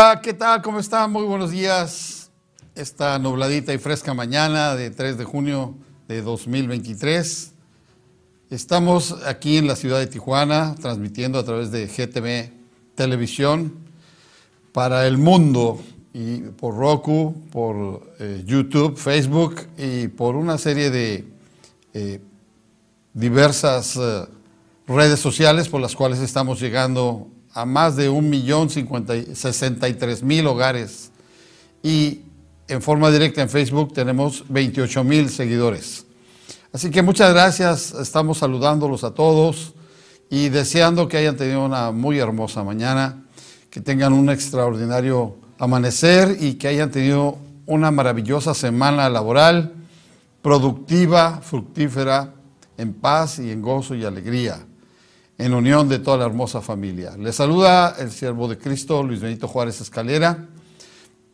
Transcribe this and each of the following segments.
Hola, ¿qué tal? ¿Cómo están? Muy buenos días. Esta nubladita y fresca mañana de 3 de junio de 2023. Estamos aquí en la ciudad de Tijuana transmitiendo a través de GTV Televisión para el mundo y por Roku, por eh, YouTube, Facebook y por una serie de eh, diversas eh, redes sociales por las cuales estamos llegando a más de un millón sesenta y tres mil hogares y en forma directa en Facebook tenemos 28 mil seguidores. Así que muchas gracias, estamos saludándolos a todos y deseando que hayan tenido una muy hermosa mañana, que tengan un extraordinario amanecer y que hayan tenido una maravillosa semana laboral, productiva, fructífera, en paz y en gozo y alegría en unión de toda la hermosa familia. Les saluda el siervo de Cristo, Luis Benito Juárez Escalera,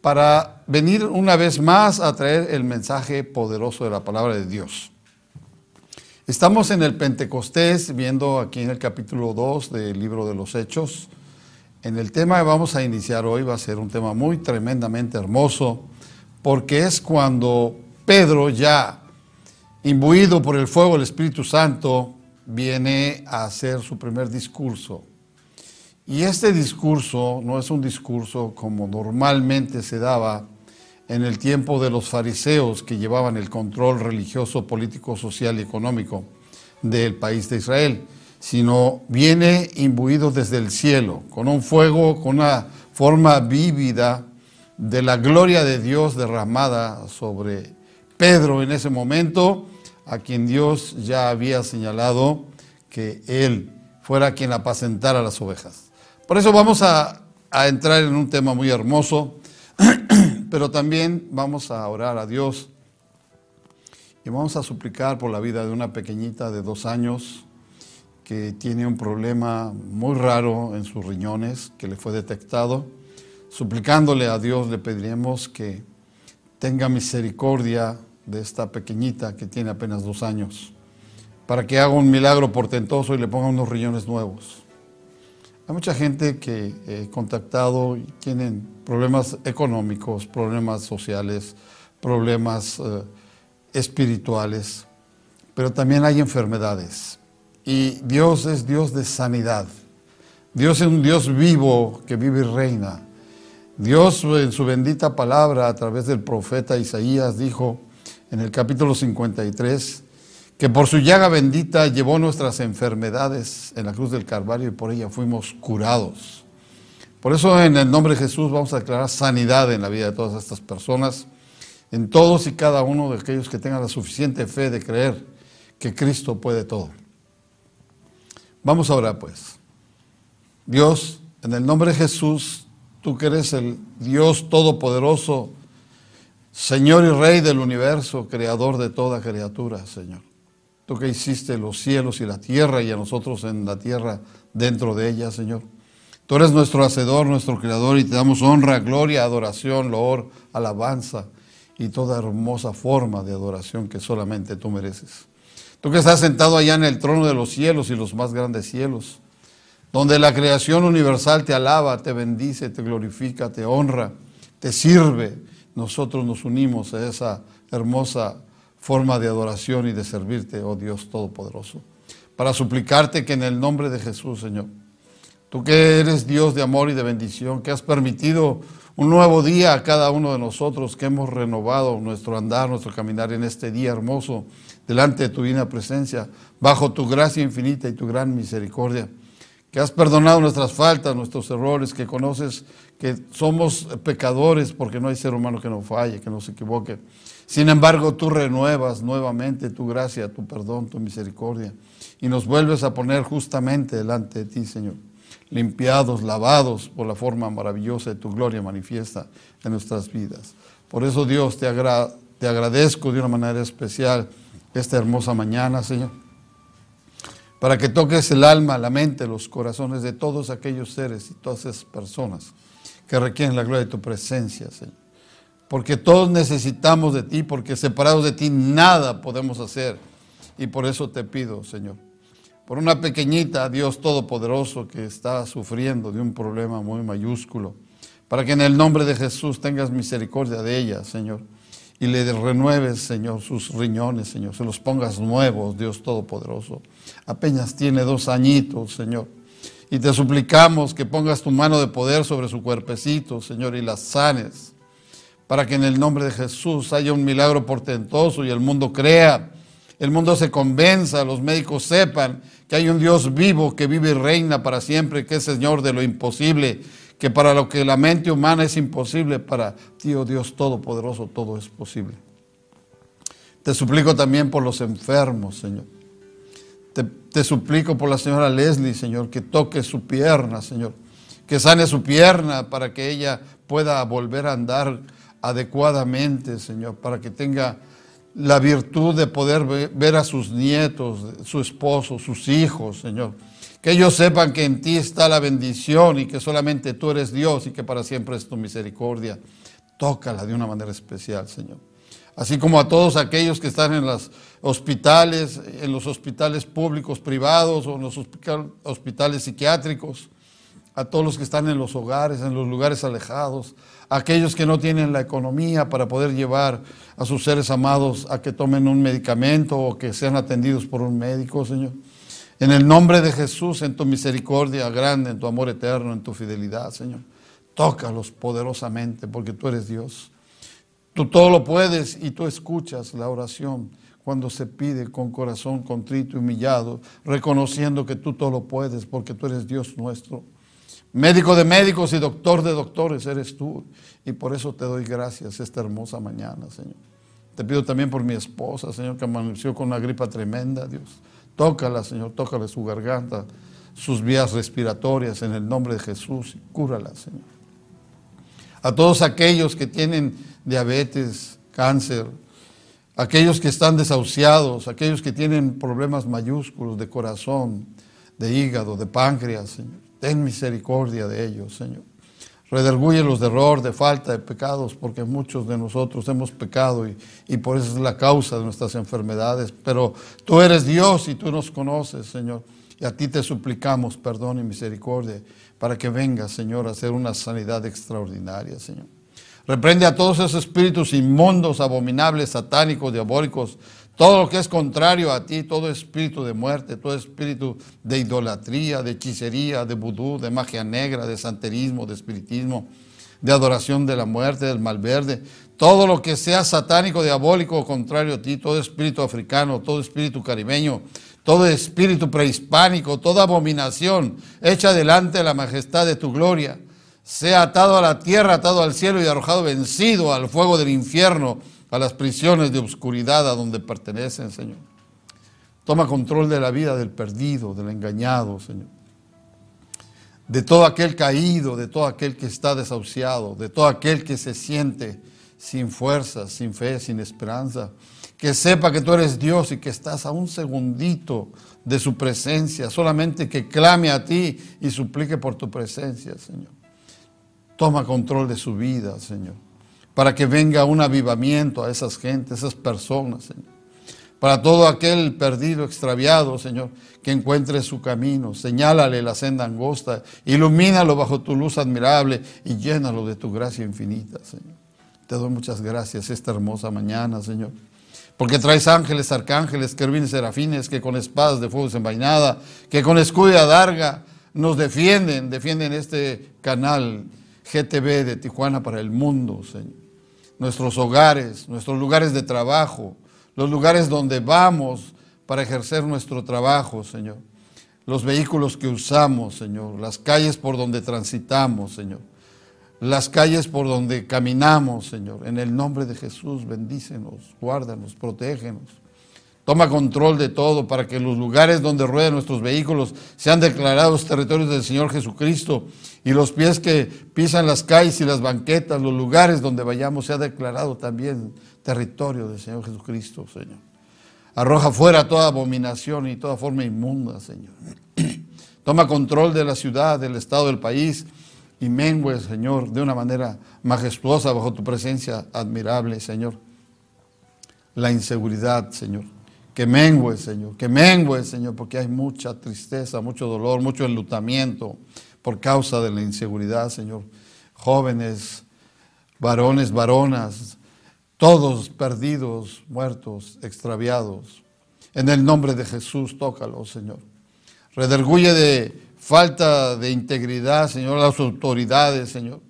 para venir una vez más a traer el mensaje poderoso de la palabra de Dios. Estamos en el Pentecostés, viendo aquí en el capítulo 2 del libro de los Hechos. En el tema que vamos a iniciar hoy va a ser un tema muy tremendamente hermoso, porque es cuando Pedro ya, imbuido por el fuego del Espíritu Santo, viene a hacer su primer discurso. Y este discurso no es un discurso como normalmente se daba en el tiempo de los fariseos que llevaban el control religioso, político, social y económico del país de Israel, sino viene imbuido desde el cielo, con un fuego, con una forma vívida de la gloria de Dios derramada sobre Pedro en ese momento a quien Dios ya había señalado que Él fuera quien apacentara las ovejas. Por eso vamos a, entrar en un tema muy hermoso, pero también vamos a orar a Dios y vamos a suplicar por la vida de una pequeñita de dos años que tiene un problema muy raro en sus riñones que le fue detectado. Suplicándole a Dios le pediremos que tenga misericordia de esta pequeñita que tiene apenas dos años, para que haga un milagro portentoso y le ponga unos riñones nuevos. Hay mucha gente que he contactado y tienen problemas económicos, problemas sociales, problemas eh, espirituales, pero también hay enfermedades. Y Dios es Dios de sanidad. Dios es un Dios vivo que vive y reina. Dios en su bendita palabra a través del profeta Isaías dijo, en el capítulo 53, que por su llaga bendita llevó nuestras enfermedades en la cruz del Calvario y por ella fuimos curados. Por eso en el nombre de Jesús vamos a declarar sanidad en la vida de todas estas personas, en todos y cada uno de aquellos que tengan la suficiente fe de creer que Cristo puede todo. Vamos ahora pues. Dios, en el nombre de Jesús, tú que eres el Dios todopoderoso, Señor y Rey del universo, creador de toda criatura, Señor. Tú que hiciste los cielos y la tierra y a nosotros en la tierra dentro de ella, Señor. Tú eres nuestro hacedor, nuestro creador y te damos honra, gloria, adoración, loor, alabanza y toda hermosa forma de adoración que solamente tú mereces. Tú que estás sentado allá en el trono de los cielos y los más grandes cielos, donde la creación universal te alaba, te bendice, te glorifica, te honra, te sirve nosotros nos unimos a esa hermosa forma de adoración y de servirte, oh Dios Todopoderoso, para suplicarte que en el nombre de Jesús, Señor, tú que eres Dios de amor y de bendición, que has permitido un nuevo día a cada uno de nosotros, que hemos renovado nuestro andar, nuestro caminar en este día hermoso delante de tu divina presencia, bajo tu gracia infinita y tu gran misericordia, que has perdonado nuestras faltas, nuestros errores, que conoces que somos pecadores porque no hay ser humano que no falle, que no se equivoque. Sin embargo, tú renuevas nuevamente tu gracia, tu perdón, tu misericordia y nos vuelves a poner justamente delante de ti, Señor, limpiados, lavados por la forma maravillosa de tu gloria manifiesta en nuestras vidas. Por eso, Dios, te, te agradezco de una manera especial esta hermosa mañana, Señor, para que toques el alma, la mente, los corazones de todos aquellos seres y todas esas personas que requieren la gloria de tu presencia, Señor. Porque todos necesitamos de ti, porque separados de ti nada podemos hacer. Y por eso te pido, Señor, por una pequeñita Dios Todopoderoso que está sufriendo de un problema muy mayúsculo, para que en el nombre de Jesús tengas misericordia de ella, Señor, y le renueves, Señor, sus riñones, Señor, se los pongas nuevos, Dios Todopoderoso. Apenas tiene dos añitos, Señor. Y te suplicamos que pongas tu mano de poder sobre su cuerpecito, Señor, y las sanes, para que en el nombre de Jesús haya un milagro portentoso y el mundo crea, el mundo se convenza, los médicos sepan que hay un Dios vivo que vive y reina para siempre, que es Señor de lo imposible, que para lo que la mente humana es imposible, para ti, oh Dios Todopoderoso, todo es posible. Te suplico también por los enfermos, Señor. Te, suplico por la señora Leslie, Señor, que toque su pierna, Señor. Que sane su pierna para que ella pueda volver a andar adecuadamente, Señor, para que tenga la virtud de poder ver a sus nietos, su esposo, sus hijos, Señor. Que ellos sepan que en ti está la bendición y que solamente tú eres Dios y que para siempre es tu misericordia. Tócala de una manera especial, Señor así como a todos aquellos que están en los hospitales, en los hospitales públicos, privados o en los hospitales psiquiátricos, a todos los que están en los hogares, en los lugares alejados, a aquellos que no tienen la economía para poder llevar a sus seres amados a que tomen un medicamento o que sean atendidos por un médico, Señor. En el nombre de Jesús, en tu misericordia grande, en tu amor eterno, en tu fidelidad, Señor. Tócalos poderosamente porque tú eres Dios. Tú todo lo puedes y tú escuchas la oración cuando se pide con corazón contrito y humillado, reconociendo que tú todo lo puedes porque tú eres Dios nuestro. Médico de médicos y doctor de doctores eres tú. Y por eso te doy gracias esta hermosa mañana, Señor. Te pido también por mi esposa, Señor, que amaneció con una gripa tremenda, Dios. Tócala, Señor, tócale su garganta, sus vías respiratorias en el nombre de Jesús cúrala, Señor. A todos aquellos que tienen diabetes, cáncer, aquellos que están desahuciados, aquellos que tienen problemas mayúsculos de corazón, de hígado, de páncreas, Señor. Ten misericordia de ellos, Señor. Los de error, de falta, de pecados, porque muchos de nosotros hemos pecado y, y por eso es la causa de nuestras enfermedades. Pero tú eres Dios y tú nos conoces, Señor. Y a ti te suplicamos perdón y misericordia para que vengas, Señor, a hacer una sanidad extraordinaria, Señor. Reprende a todos esos espíritus inmundos, abominables, satánicos, diabólicos, todo lo que es contrario a ti, todo espíritu de muerte, todo espíritu de idolatría, de hechicería, de vudú, de magia negra, de santerismo, de espiritismo, de adoración de la muerte, del malverde, todo lo que sea satánico, diabólico o contrario a ti, todo espíritu africano, todo espíritu caribeño, todo espíritu prehispánico, toda abominación hecha delante de la majestad de tu gloria sea atado a la tierra, atado al cielo y arrojado vencido al fuego del infierno, a las prisiones de oscuridad a donde pertenecen, Señor. Toma control de la vida del perdido, del engañado, Señor. De todo aquel caído, de todo aquel que está desahuciado, de todo aquel que se siente sin fuerza, sin fe, sin esperanza. Que sepa que tú eres Dios y que estás a un segundito de su presencia, solamente que clame a ti y suplique por tu presencia, Señor. Toma control de su vida, Señor, para que venga un avivamiento a esas gentes, esas personas, Señor. Para todo aquel perdido, extraviado, Señor, que encuentre su camino, señálale la senda angosta, ilumínalo bajo tu luz admirable y llénalo de tu gracia infinita, Señor. Te doy muchas gracias esta hermosa mañana, Señor. Porque traes ángeles, arcángeles, querubines, serafines, que con espadas de fuego desenvainada, que con escudo y adarga nos defienden, defienden este canal GTV de Tijuana para el mundo, Señor. Nuestros hogares, nuestros lugares de trabajo, los lugares donde vamos para ejercer nuestro trabajo, Señor, los vehículos que usamos, Señor, las calles por donde transitamos, Señor, las calles por donde caminamos, Señor. En el nombre de Jesús, bendícenos, guárdanos, protégenos. Toma control de todo para que los lugares donde ruedan nuestros vehículos sean declarados territorios del Señor Jesucristo y los pies que pisan las calles y las banquetas, los lugares donde vayamos, sea declarado también territorio del Señor Jesucristo, Señor. Arroja fuera toda abominación y toda forma inmunda, Señor. Toma control de la ciudad, del estado del país y mengue, Señor, de una manera majestuosa bajo tu presencia admirable, Señor. La inseguridad, Señor que mengue, Señor, que mengue, Señor, porque hay mucha tristeza, mucho dolor, mucho enlutamiento por causa de la inseguridad, Señor. Jóvenes, varones, varonas, todos perdidos, muertos, extraviados. En el nombre de Jesús, tócalo, Señor. Rederguye de falta de integridad, Señor, las autoridades, Señor.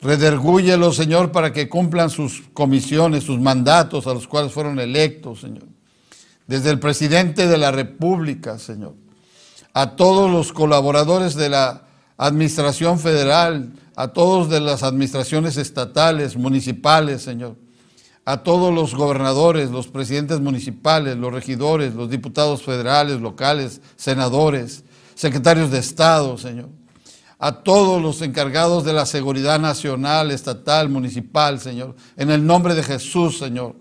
Redergúyelo, Señor, para que cumplan sus comisiones, sus mandatos a los cuales fueron electos, Señor desde el presidente de la República, Señor, a todos los colaboradores de la Administración Federal, a todos de las administraciones estatales, municipales, Señor, a todos los gobernadores, los presidentes municipales, los regidores, los diputados federales, locales, senadores, secretarios de Estado, Señor, a todos los encargados de la seguridad nacional, estatal, municipal, Señor, en el nombre de Jesús, Señor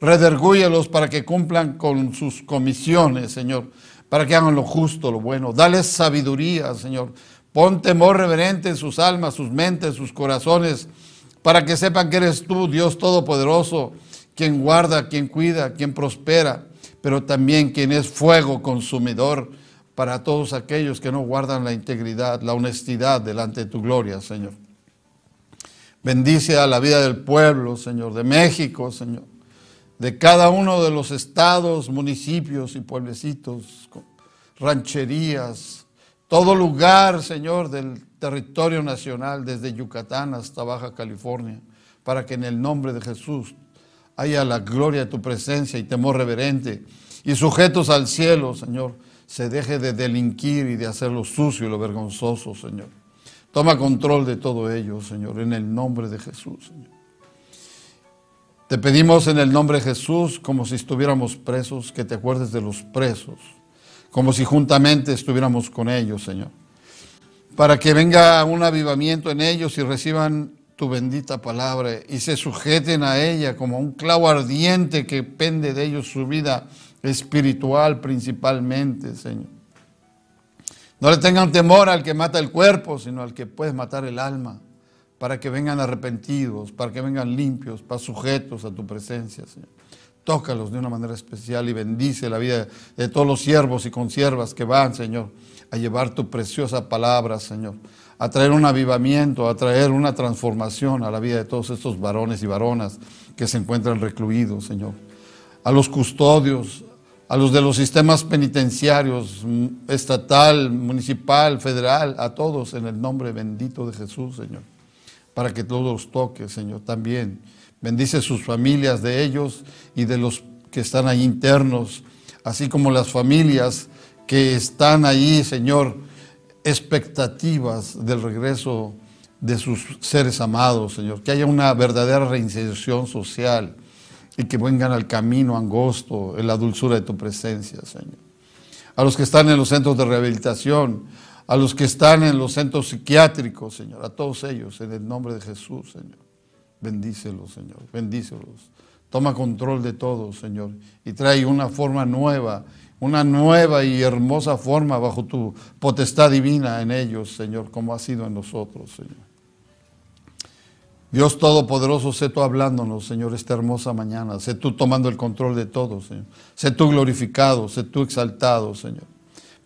Redergúyelos para que cumplan con sus comisiones, Señor, para que hagan lo justo, lo bueno. Dales sabiduría, Señor. Pon temor reverente en sus almas, sus mentes, sus corazones, para que sepan que eres tú, Dios Todopoderoso, quien guarda, quien cuida, quien prospera, pero también quien es fuego consumidor para todos aquellos que no guardan la integridad, la honestidad delante de tu gloria, Señor. Bendice a la vida del pueblo, Señor, de México, Señor de cada uno de los estados, municipios y pueblecitos, rancherías, todo lugar, Señor, del territorio nacional, desde Yucatán hasta Baja California, para que en el nombre de Jesús haya la gloria de tu presencia y temor reverente, y sujetos al cielo, Señor, se deje de delinquir y de hacer lo sucio y lo vergonzoso, Señor. Toma control de todo ello, Señor, en el nombre de Jesús, Señor. Te pedimos en el nombre de Jesús, como si estuviéramos presos, que te acuerdes de los presos, como si juntamente estuviéramos con ellos, Señor, para que venga un avivamiento en ellos y reciban tu bendita palabra y se sujeten a ella como un clavo ardiente que pende de ellos su vida espiritual principalmente, Señor. No le tengan temor al que mata el cuerpo, sino al que puede matar el alma para que vengan arrepentidos, para que vengan limpios, para sujetos a tu presencia, Señor. Tócalos de una manera especial y bendice la vida de todos los siervos y consiervas que van, Señor, a llevar tu preciosa palabra, Señor, a traer un avivamiento, a traer una transformación a la vida de todos estos varones y varonas que se encuentran recluidos, Señor. A los custodios, a los de los sistemas penitenciarios, estatal, municipal, federal, a todos en el nombre bendito de Jesús, Señor para que todos toque, Señor, también. Bendice sus familias de ellos y de los que están ahí internos, así como las familias que están ahí, Señor, expectativas del regreso de sus seres amados, Señor. Que haya una verdadera reinserción social y que vengan al camino angosto en la dulzura de tu presencia, Señor. A los que están en los centros de rehabilitación, a los que están en los centros psiquiátricos, Señor, a todos ellos, en el nombre de Jesús, Señor. Bendícelos, Señor, bendícelos. Toma control de todo, Señor, y trae una forma nueva, una nueva y hermosa forma bajo tu potestad divina en ellos, Señor, como ha sido en nosotros, Señor. Dios Todopoderoso, sé tú hablándonos, Señor, esta hermosa mañana. Sé tú tomando el control de todo, Señor. Sé tú glorificado, sé tú exaltado, Señor.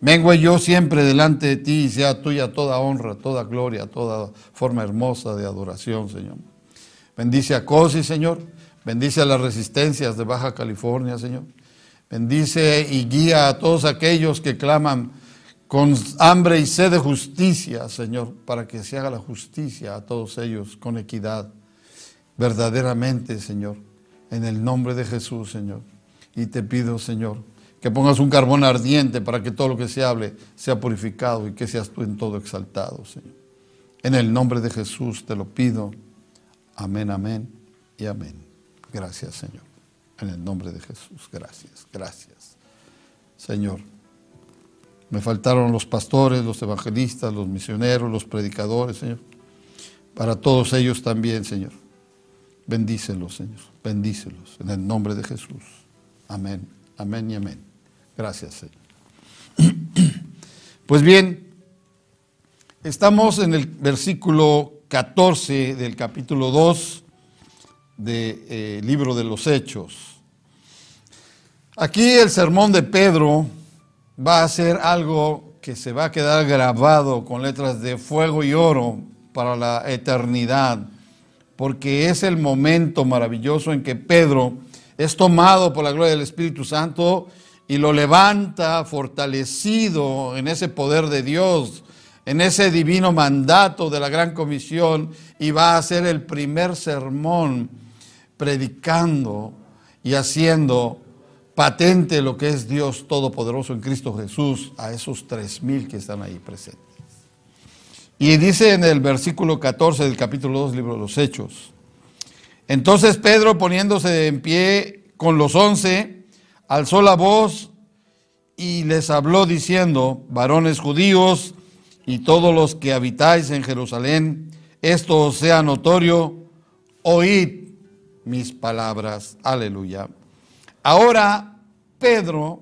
Vengo yo siempre delante de ti y sea tuya toda honra, toda gloria, toda forma hermosa de adoración, Señor. Bendice a Cosi, Señor. Bendice a las resistencias de Baja California, Señor. Bendice y guía a todos aquellos que claman con hambre y sed de justicia, Señor, para que se haga la justicia a todos ellos con equidad, verdaderamente, Señor, en el nombre de Jesús, Señor. Y te pido, Señor, que pongas un carbón ardiente para que todo lo que se hable sea purificado y que seas tú en todo exaltado, Señor. En el nombre de Jesús te lo pido. Amén, amén y amén. Gracias, Señor. En el nombre de Jesús. Gracias, gracias. Señor, me faltaron los pastores, los evangelistas, los misioneros, los predicadores, Señor. Para todos ellos también, Señor. Bendícelos, Señor. Bendícelos. En el nombre de Jesús. Amén. Amén y amén. Gracias, Señor. Pues bien, estamos en el versículo 14 del capítulo 2 del eh, libro de los Hechos. Aquí el sermón de Pedro va a ser algo que se va a quedar grabado con letras de fuego y oro para la eternidad, porque es el momento maravilloso en que Pedro es tomado por la gloria del Espíritu Santo y lo levanta fortalecido en ese poder de Dios, en ese divino mandato de la gran comisión y va a hacer el primer sermón predicando y haciendo patente lo que es Dios Todopoderoso en Cristo Jesús a esos tres mil que están ahí presentes. Y dice en el versículo 14 del capítulo 2, libro de los Hechos. Entonces Pedro, poniéndose en pie con los once, alzó la voz y les habló diciendo, varones judíos y todos los que habitáis en Jerusalén, esto sea notorio, oíd mis palabras. Aleluya. Ahora Pedro,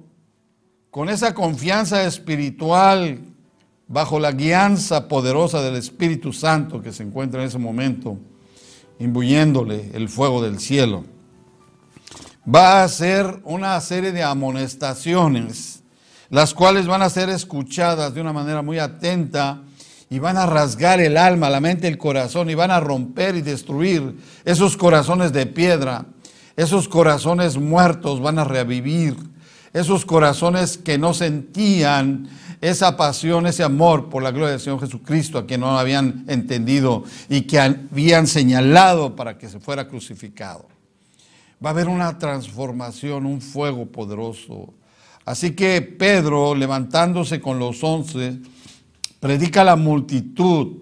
con esa confianza espiritual bajo la guianza poderosa del Espíritu Santo que se encuentra en ese momento, imbuyéndole el fuego del cielo. Va a hacer una serie de amonestaciones, las cuales van a ser escuchadas de una manera muy atenta y van a rasgar el alma, la mente, el corazón y van a romper y destruir esos corazones de piedra, esos corazones muertos van a revivir, esos corazones que no sentían esa pasión, ese amor por la gloria del Señor Jesucristo, a quien no habían entendido y que habían señalado para que se fuera crucificado. Va a haber una transformación, un fuego poderoso. Así que Pedro, levantándose con los once, predica a la multitud,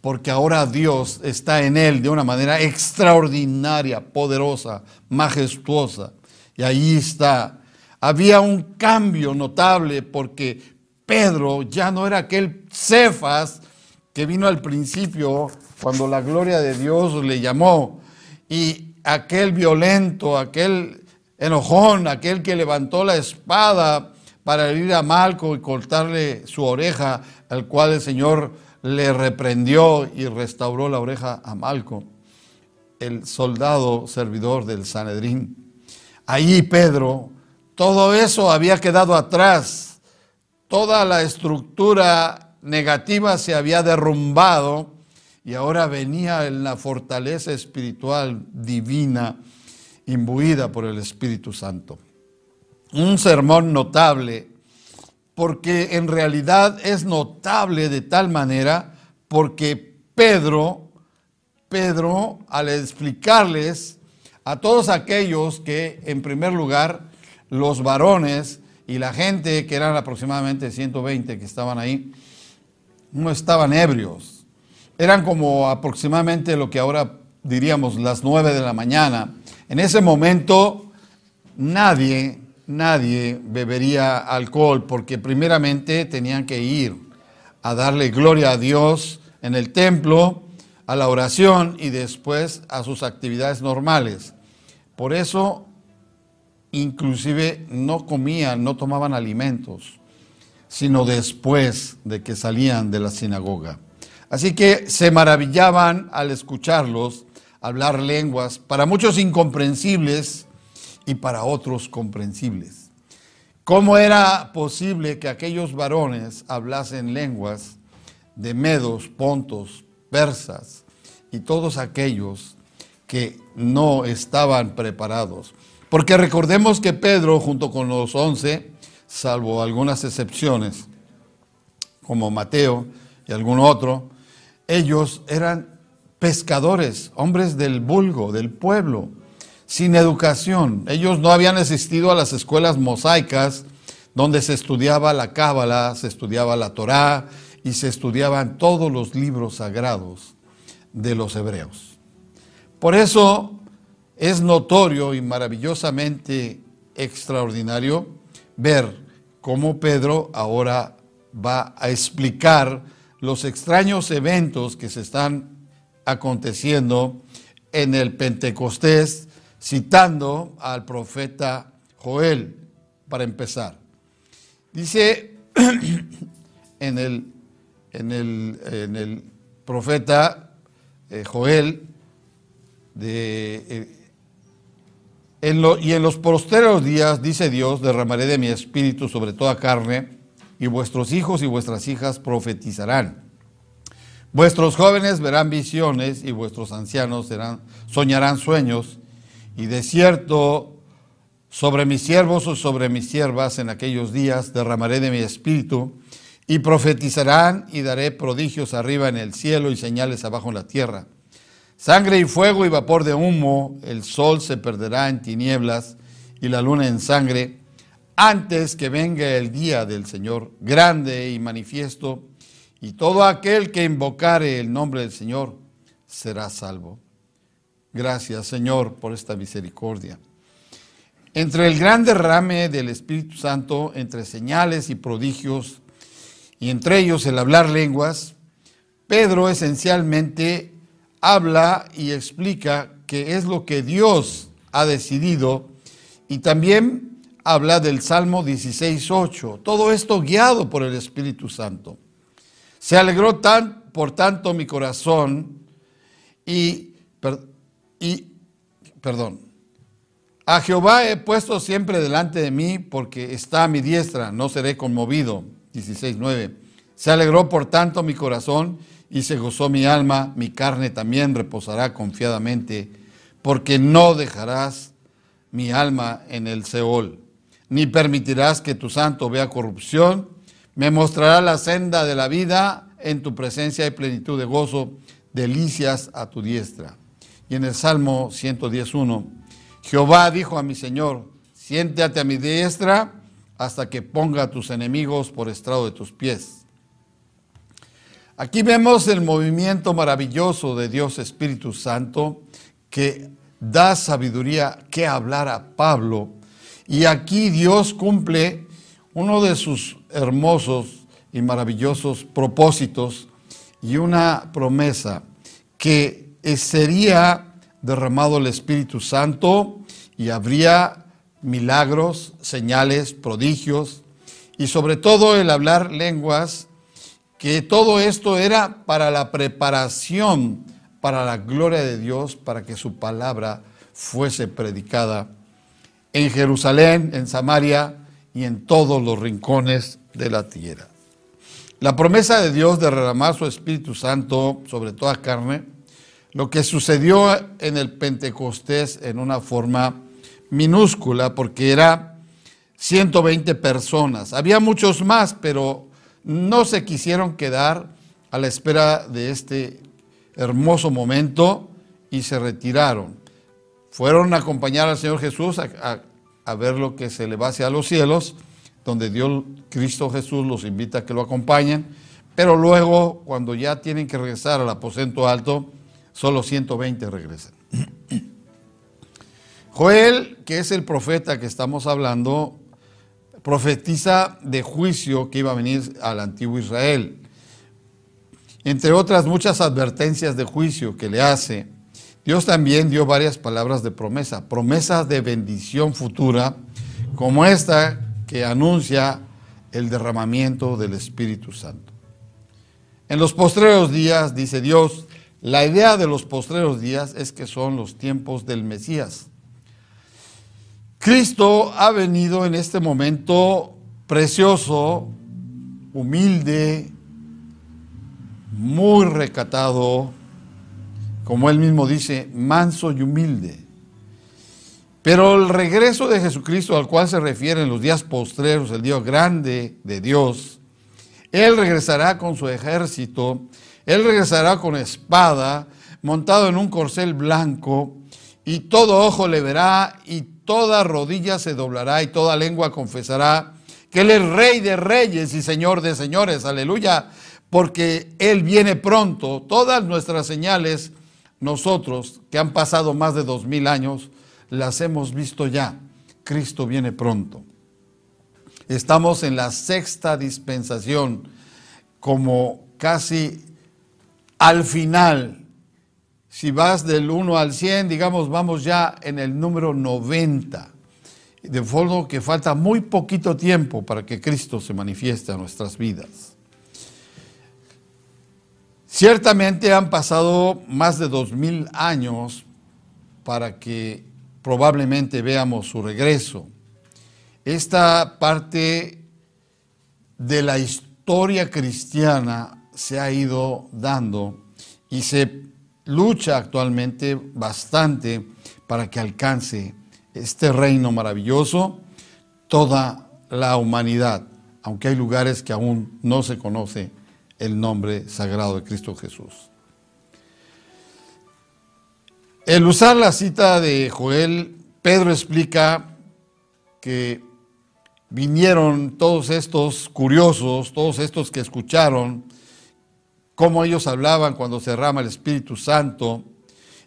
porque ahora Dios está en él de una manera extraordinaria, poderosa, majestuosa. Y ahí está. Había un cambio notable porque Pedro ya no era aquel Cefas que vino al principio cuando la gloria de Dios le llamó y aquel violento, aquel enojón, aquel que levantó la espada para herir a Malco y cortarle su oreja, al cual el Señor le reprendió y restauró la oreja a Malco, el soldado servidor del Sanedrín. Ahí Pedro, todo eso había quedado atrás toda la estructura negativa se había derrumbado y ahora venía en la fortaleza espiritual divina imbuida por el Espíritu Santo. Un sermón notable porque en realidad es notable de tal manera porque Pedro, Pedro al explicarles a todos aquellos que en primer lugar los varones y la gente, que eran aproximadamente 120 que estaban ahí, no estaban ebrios. Eran como aproximadamente lo que ahora diríamos las 9 de la mañana. En ese momento nadie, nadie bebería alcohol porque primeramente tenían que ir a darle gloria a Dios en el templo, a la oración y después a sus actividades normales. Por eso inclusive no comían, no tomaban alimentos, sino después de que salían de la sinagoga. Así que se maravillaban al escucharlos hablar lenguas, para muchos incomprensibles y para otros comprensibles. ¿Cómo era posible que aquellos varones hablasen lenguas de medos, pontos, persas y todos aquellos que no estaban preparados? Porque recordemos que Pedro, junto con los once, salvo algunas excepciones, como Mateo y algún otro, ellos eran pescadores, hombres del vulgo, del pueblo. sin educación. Ellos no habían asistido a las escuelas mosaicas donde se estudiaba la Cábala, se estudiaba la Torá y se estudiaban todos los libros sagrados de los hebreos. Por eso es notorio y maravillosamente extraordinario ver cómo Pedro ahora va a explicar los extraños eventos que se están aconteciendo en el Pentecostés, citando al profeta Joel para empezar. Dice en el, en el, en el profeta eh, Joel, de, eh, y en los posteros días, dice Dios, derramaré de mi espíritu sobre toda carne, y vuestros hijos y vuestras hijas profetizarán. Vuestros jóvenes verán visiones y vuestros ancianos serán, soñarán sueños, y de cierto sobre mis siervos o sobre mis siervas en aquellos días derramaré de mi espíritu, y profetizarán y daré prodigios arriba en el cielo y señales abajo en la tierra. Sangre y fuego y vapor de humo, el sol se perderá en tinieblas y la luna en sangre, antes que venga el día del Señor grande y manifiesto, y todo aquel que invocare el nombre del Señor será salvo. Gracias, Señor, por esta misericordia. Entre el gran derrame del Espíritu Santo, entre señales y prodigios, y entre ellos el hablar lenguas, Pedro esencialmente habla y explica qué es lo que Dios ha decidido y también habla del Salmo 16.8. Todo esto guiado por el Espíritu Santo. Se alegró tan, por tanto mi corazón y, y, perdón, a Jehová he puesto siempre delante de mí porque está a mi diestra, no seré conmovido. 16.9. Se alegró por tanto mi corazón y se gozó mi alma, mi carne también reposará confiadamente, porque no dejarás mi alma en el Seol, ni permitirás que tu santo vea corrupción, me mostrará la senda de la vida, en tu presencia hay plenitud de gozo, delicias a tu diestra. Y en el Salmo 111, Jehová dijo a mi Señor, siéntate a mi diestra hasta que ponga a tus enemigos por estrado de tus pies. Aquí vemos el movimiento maravilloso de Dios Espíritu Santo que da sabiduría que hablar a Pablo. Y aquí Dios cumple uno de sus hermosos y maravillosos propósitos y una promesa que sería derramado el Espíritu Santo y habría milagros, señales, prodigios y sobre todo el hablar lenguas que todo esto era para la preparación para la gloria de Dios, para que su palabra fuese predicada en Jerusalén, en Samaria y en todos los rincones de la tierra. La promesa de Dios de derramar su Espíritu Santo sobre toda carne, lo que sucedió en el Pentecostés en una forma minúscula, porque era 120 personas. Había muchos más, pero no se quisieron quedar a la espera de este hermoso momento y se retiraron. Fueron a acompañar al Señor Jesús a, ver lo que se le va hacia los cielos, donde Dios, Cristo Jesús los invita a que lo acompañen, pero luego cuando ya tienen que regresar al aposento alto, solo 120 regresan. Joel, que es el profeta que estamos hablando, profetiza de juicio que iba a venir al antiguo Israel. Entre otras muchas advertencias de juicio que le hace, Dios también dio varias palabras de promesa, promesas de bendición futura, como esta que anuncia el derramamiento del Espíritu Santo. En los postreros días, dice Dios, la idea de los postreros días es que son los tiempos del Mesías. Cristo ha venido en este momento precioso, humilde, muy recatado, como él mismo dice, manso y humilde. Pero el regreso de Jesucristo al cual se refiere en los días postreros, el Dios grande de Dios, Él regresará con su ejército, Él regresará con espada, montado en un corcel blanco, y todo ojo le verá, y toda rodilla se doblará, y toda lengua confesará que Él es Rey de reyes y Señor de señores, aleluya, porque Él viene pronto. Todas nuestras señales, nosotros que han pasado más de dos mil años, las hemos visto ya. Cristo viene pronto. Estamos en la sexta dispensación, como casi al final. Si vas del 1 al 100, digamos, vamos ya en el número 90. De forma que falta muy poquito tiempo para que Cristo se manifieste a nuestras vidas. Ciertamente han pasado más de dos mil años para que probablemente veamos su regreso. Esta parte de la historia cristiana se ha ido dando y se lucha actualmente bastante para que alcance este reino maravilloso toda la humanidad, aunque hay lugares que aún no se conoce el nombre sagrado de Cristo Jesús. El usar la cita de Joel, Pedro explica que vinieron todos estos curiosos, todos estos que escucharon cómo ellos hablaban cuando se derrama el Espíritu Santo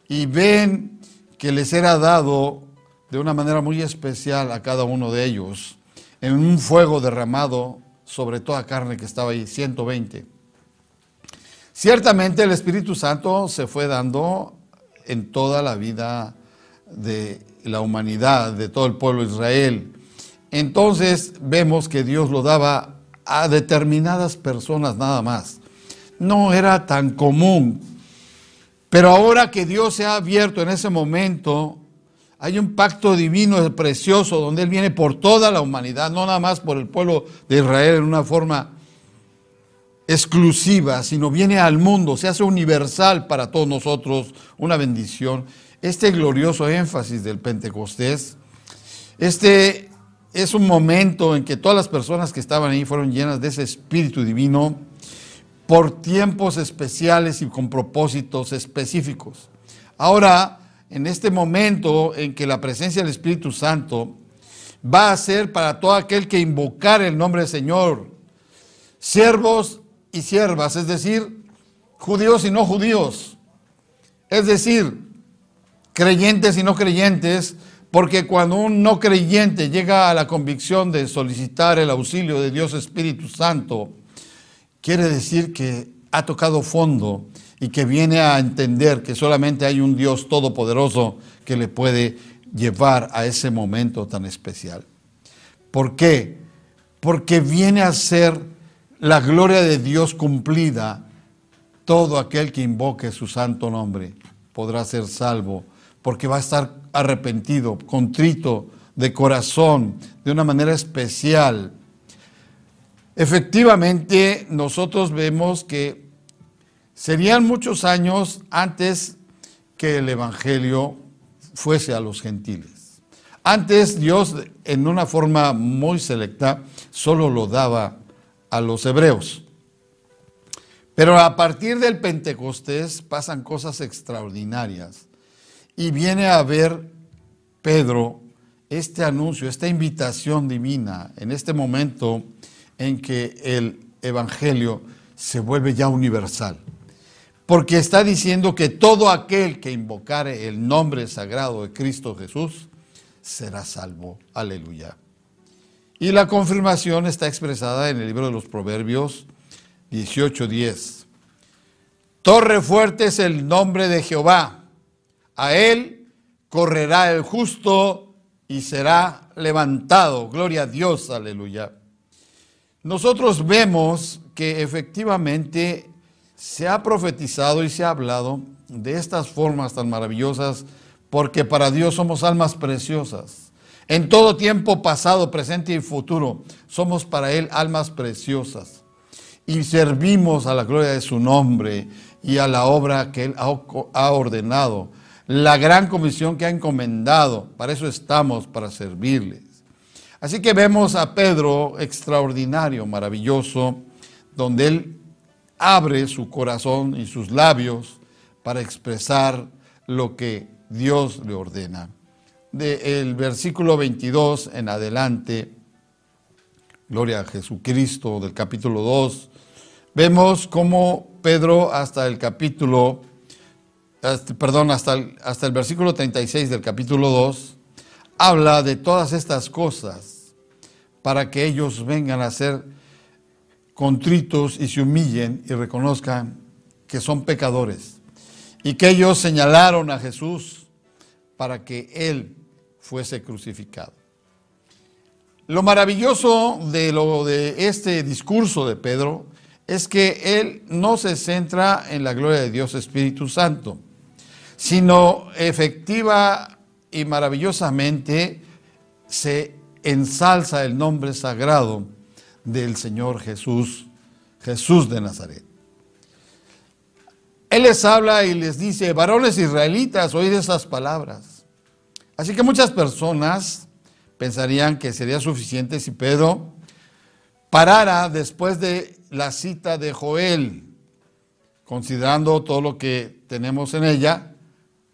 y ven que les era dado de una manera muy especial a cada uno de ellos en un fuego derramado sobre toda carne que estaba ahí, 120. Ciertamente el Espíritu Santo se fue dando en toda la vida de la humanidad, de todo el pueblo de Israel. Entonces vemos que Dios lo daba a determinadas personas nada más. No era tan común. Pero ahora que Dios se ha abierto en ese momento, hay un pacto divino precioso donde Él viene por toda la humanidad, no nada más por el pueblo de Israel en una forma exclusiva, sino viene al mundo, se hace universal para todos nosotros, una bendición. Este glorioso énfasis del Pentecostés, este es un momento en que todas las personas que estaban ahí fueron llenas de ese espíritu divino por tiempos especiales y con propósitos específicos. Ahora, en este momento en que la presencia del Espíritu Santo va a ser para todo aquel que invocar el nombre del Señor, siervos y siervas, es decir, judíos y no judíos, es decir, creyentes y no creyentes, porque cuando un no creyente llega a la convicción de solicitar el auxilio de Dios Espíritu Santo, quiere decir que ha tocado fondo y que viene a entender que solamente hay un Dios todopoderoso que le puede llevar a ese momento tan especial. ¿Por qué? Porque viene a ser la gloria de Dios cumplida. Todo aquel que invoque su santo nombre podrá ser salvo porque va a estar arrepentido, contrito, de corazón, de una manera especial. Efectivamente, nosotros vemos que serían muchos años antes que el Evangelio fuese a los gentiles. Antes Dios, en una forma muy selecta, solo lo daba a los hebreos. Pero a partir del Pentecostés pasan cosas extraordinarias y viene a ver Pedro este anuncio, esta invitación divina en este momento en que el Evangelio se vuelve ya universal. Porque está diciendo que todo aquel que invocare el nombre sagrado de Cristo Jesús será salvo. Aleluya. Y la confirmación está expresada en el libro de los Proverbios 18:10. Torre fuerte es el nombre de Jehová a él correrá el justo y será levantado. Gloria a Dios, aleluya. Nosotros vemos que efectivamente se ha profetizado y se ha hablado de estas formas tan maravillosas porque para Dios somos almas preciosas. En todo tiempo pasado, presente y futuro, somos para Él almas preciosas. Y servimos a la gloria de su nombre y a la obra que Él ha ordenado la gran comisión que ha encomendado. Para eso estamos, para servirles. Así que vemos a Pedro extraordinario, maravilloso, donde él abre su corazón y sus labios para expresar lo que Dios le ordena. Del versículo 22 en adelante, gloria a Jesucristo, del capítulo 2, vemos cómo Pedro hasta el capítulo, perdón, hasta el, hasta el versículo 36 del capítulo 2, habla de todas estas cosas para que ellos vengan a ser contritos y se humillen y reconozcan que son pecadores y que ellos señalaron a Jesús para que Él fuese crucificado. Lo maravilloso de, lo, de este discurso de Pedro es que él no se centra en la gloria de Dios Espíritu Santo, sino efectiva y maravillosamente se ensalza el nombre sagrado del Señor Jesús, Jesús de Nazaret. Él les habla y les dice, varones israelitas, oíd esas palabras. Así que muchas personas pensarían que sería suficiente si Pedro parara después de la cita de Joel, considerando todo lo que tenemos en ella,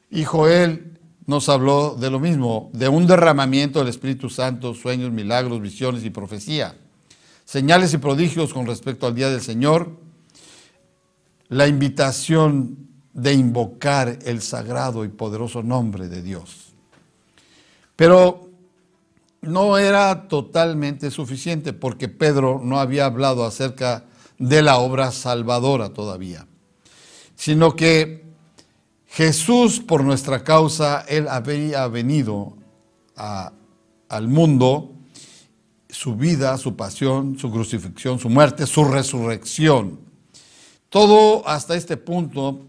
y Joel nos habló de lo mismo, de un derramamiento del Espíritu Santo, sueños, milagros, visiones y profecía, señales y prodigios con respecto al día del Señor, la invitación de invocar el sagrado y poderoso nombre de Dios. Pero no era totalmente suficiente porque Pedro no había hablado acerca de la obra salvadora todavía, sino que Jesús por nuestra causa, Él había venido al mundo, su vida, su pasión, su crucifixión, su muerte, su resurrección. Todo hasta este punto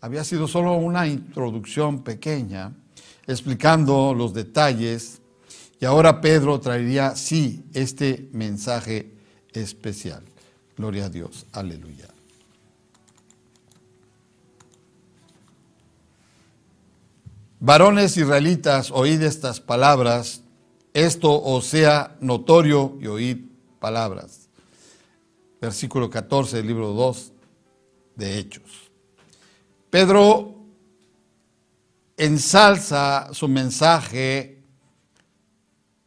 había sido solo una introducción pequeña explicando los detalles y ahora Pedro traería, sí, este mensaje especial. Gloria a Dios. Aleluya. Varones israelitas, oíd estas palabras, esto os sea notorio y oíd palabras. Versículo 14 del libro 2 de Hechos. Pedro ensalza su mensaje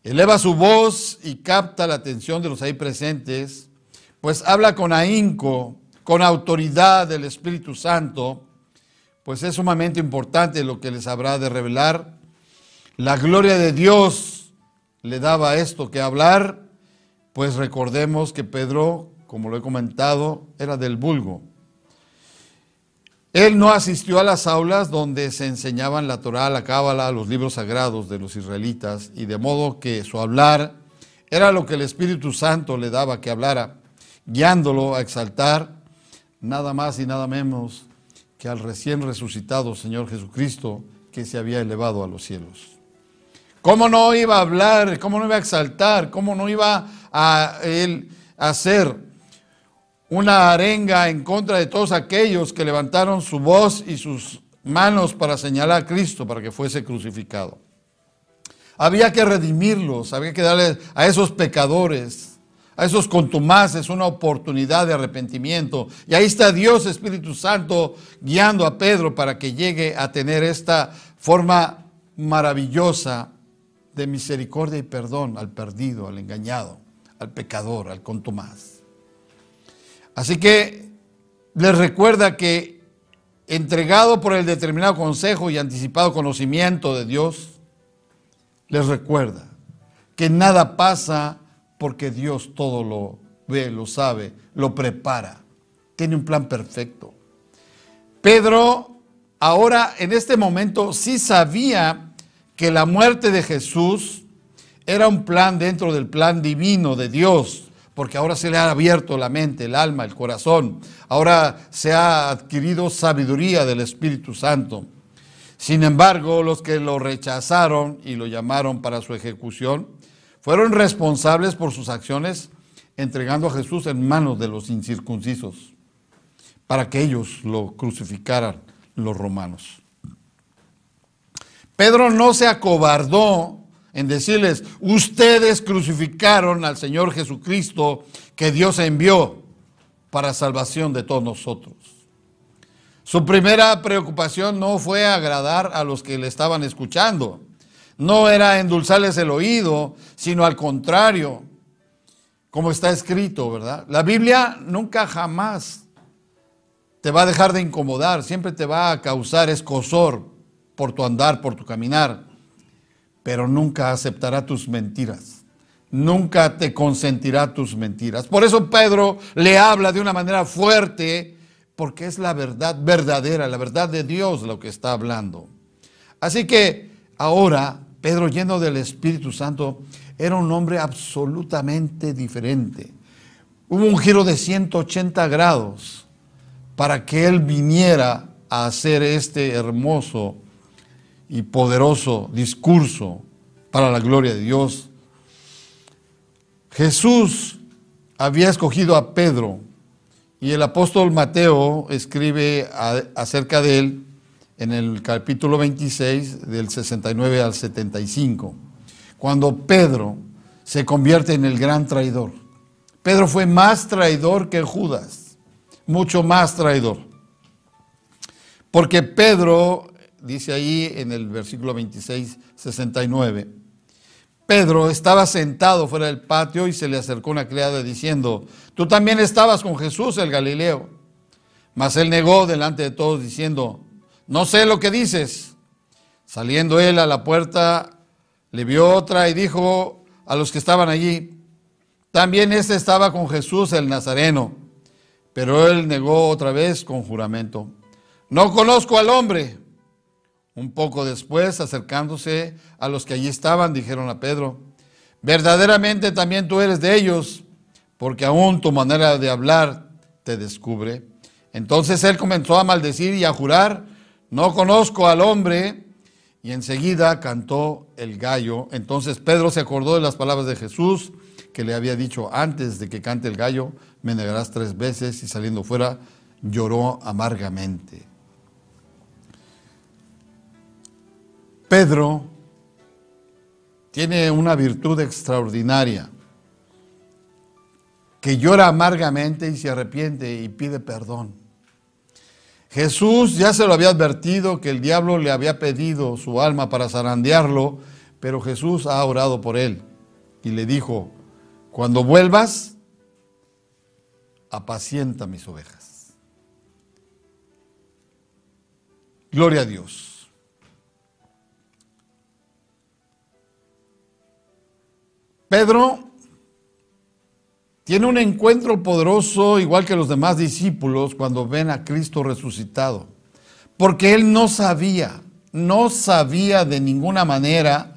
eleva su voz y capta la atención de los ahí presentes, pues habla con ahínco, con autoridad del Espíritu Santo, pues es sumamente importante lo que les habrá de revelar. La gloria de Dios le daba esto que hablar, pues recordemos que Pedro, como lo he comentado, era del vulgo. Él no asistió a las aulas donde se enseñaban la Torá, la Cábala, los libros sagrados de los israelitas, y de modo que su hablar era lo que el Espíritu Santo le daba que hablara, guiándolo a exaltar nada más y nada menos que al recién resucitado Señor Jesucristo que se había elevado a los cielos. ¿Cómo no iba a hablar? ¿Cómo no iba a exaltar? ¿Cómo no iba a él hacer una arenga en contra de todos aquellos que levantaron su voz y sus manos para señalar a Cristo para que fuese crucificado. Había que redimirlos, había que darle a esos pecadores, a esos contumaces una oportunidad de arrepentimiento. Y ahí está Dios Espíritu Santo guiando a Pedro para que llegue a tener esta forma maravillosa de misericordia y perdón al perdido, al engañado, al pecador, al contumaz. Así que les recuerda que entregado por el determinado consejo y anticipado conocimiento de Dios, les recuerda que nada pasa porque Dios todo lo ve, lo sabe, lo prepara. Tiene un plan perfecto. Pedro ahora en este momento sí sabía que la muerte de Jesús era un plan dentro del plan divino de Dios porque ahora se le ha abierto la mente, el alma, el corazón. Ahora se ha adquirido sabiduría del Espíritu Santo. Sin embargo, los que lo rechazaron y lo llamaron para su ejecución fueron responsables por sus acciones entregando a Jesús en manos de los incircuncisos para que ellos lo crucificaran los romanos. Pedro no se acobardó en decirles, ustedes crucificaron al Señor Jesucristo que Dios envió para salvación de todos nosotros. Su primera preocupación no fue agradar a los que le estaban escuchando, no era endulzarles el oído, sino al contrario, como está escrito, ¿verdad? La Biblia nunca jamás te va a dejar de incomodar, siempre te va a causar escosor por tu andar, por tu caminar, pero nunca aceptará tus mentiras, nunca te consentirá tus mentiras. Por eso Pedro le habla de una manera fuerte, porque es la verdad verdadera, la verdad de Dios lo que está hablando. Así que ahora Pedro, lleno del Espíritu Santo, era un hombre absolutamente diferente. Hubo un giro de 180 grados para que él viniera a hacer este hermoso y poderoso discurso para la gloria de Dios. Jesús había escogido a Pedro y el apóstol Mateo escribe acerca de él en el capítulo 26 del 69 al 75, cuando Pedro se convierte en el gran traidor. Pedro fue más traidor que Judas, mucho más traidor. Porque Pedro, dice ahí en el versículo 26, 69, Pedro estaba sentado fuera del patio y se le acercó una criada diciendo, tú también estabas con Jesús el Galileo. Mas él negó delante de todos diciendo, no sé lo que dices. Saliendo él a la puerta, le vio otra y dijo a los que estaban allí, también este estaba con Jesús el Nazareno. Pero él negó otra vez con juramento, no conozco al hombre. Un poco después, acercándose a los que allí estaban, dijeron a Pedro, verdaderamente también tú eres de ellos, porque aún tu manera de hablar te descubre. Entonces él comenzó a maldecir y a jurar, no conozco al hombre, y enseguida cantó el gallo. Entonces Pedro se acordó de las palabras de Jesús que le había dicho antes de que cante el gallo, me negarás tres veces, y saliendo fuera lloró amargamente. Pedro tiene una virtud extraordinaria, que llora amargamente y se arrepiente y pide perdón. Jesús ya se lo había advertido que el diablo le había pedido su alma para zarandearlo, pero Jesús ha orado por él y le dijo, cuando vuelvas, apacienta mis ovejas. Gloria a Dios. Pedro tiene un encuentro poderoso, igual que los demás discípulos, cuando ven a Cristo resucitado. Porque él no sabía, no sabía de ninguna manera,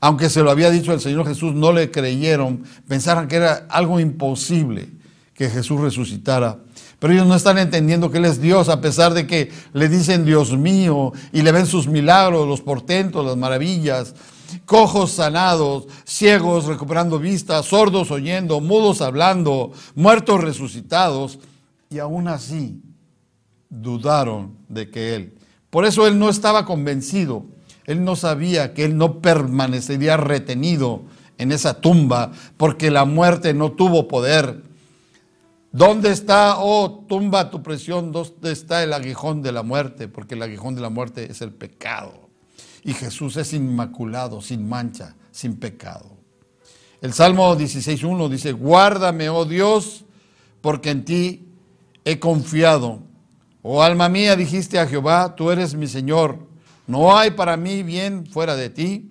aunque se lo había dicho el Señor Jesús, no le creyeron, pensaron que era algo imposible que Jesús resucitara. Pero ellos no están entendiendo que Él es Dios, a pesar de que le dicen Dios mío y le ven sus milagros, los portentos, las maravillas, cojos sanados, ciegos recuperando vista, sordos oyendo, mudos hablando, muertos resucitados, y aún así dudaron de que Él. Por eso Él no estaba convencido, Él no sabía que Él no permanecería retenido en esa tumba, porque la muerte no tuvo poder. ¿Dónde está, oh tumba, tu presión? ¿Dónde está el aguijón de la muerte? Porque el aguijón de la muerte es el pecado y Jesús es inmaculado, sin mancha, sin pecado. El Salmo 16.1 dice, guárdame, oh Dios, porque en ti he confiado. Oh alma mía, dijiste a Jehová, tú eres mi Señor, no hay para mí bien fuera de ti.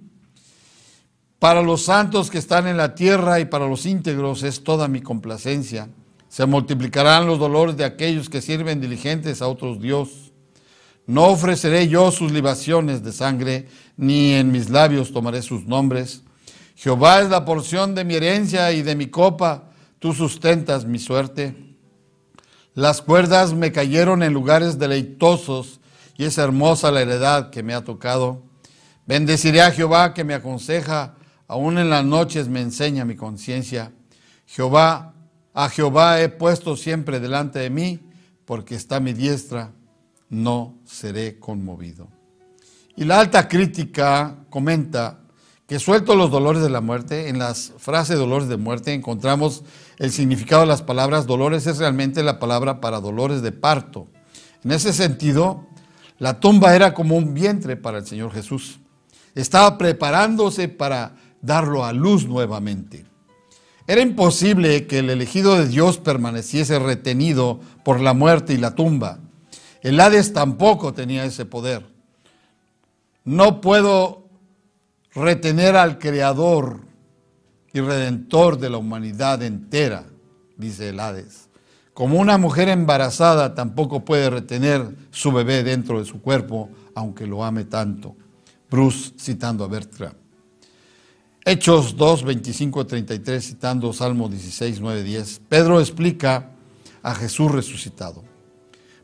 Para los santos que están en la tierra y para los íntegros es toda mi complacencia. Se multiplicarán los dolores de aquellos que sirven diligentes a otros dioses. No ofreceré yo sus libaciones de sangre, ni en mis labios tomaré sus nombres. Jehová es la porción de mi herencia y de mi copa, tú sustentas mi suerte. Las cuerdas me cayeron en lugares deleitosos, y es hermosa la heredad que me ha tocado. Bendeciré a Jehová que me aconseja, aún en las noches me enseña mi conciencia. Jehová, a Jehová he puesto siempre delante de mí, porque está mi diestra no seré conmovido. Y la alta crítica comenta que suelto los dolores de la muerte, en las frases dolores de muerte encontramos el significado de las palabras dolores es realmente la palabra para dolores de parto. En ese sentido, la tumba era como un vientre para el Señor Jesús. Estaba preparándose para darlo a luz nuevamente. Era imposible que el elegido de Dios permaneciese retenido por la muerte y la tumba. El Hades tampoco tenía ese poder. No puedo retener al Creador y Redentor de la humanidad entera, dice el Hades. Como una mujer embarazada tampoco puede retener su bebé dentro de su cuerpo, aunque lo ame tanto. Bruce citando a Bertram. Hechos 2, 25 33, citando Salmo 16, 9, 10. Pedro explica a Jesús resucitado.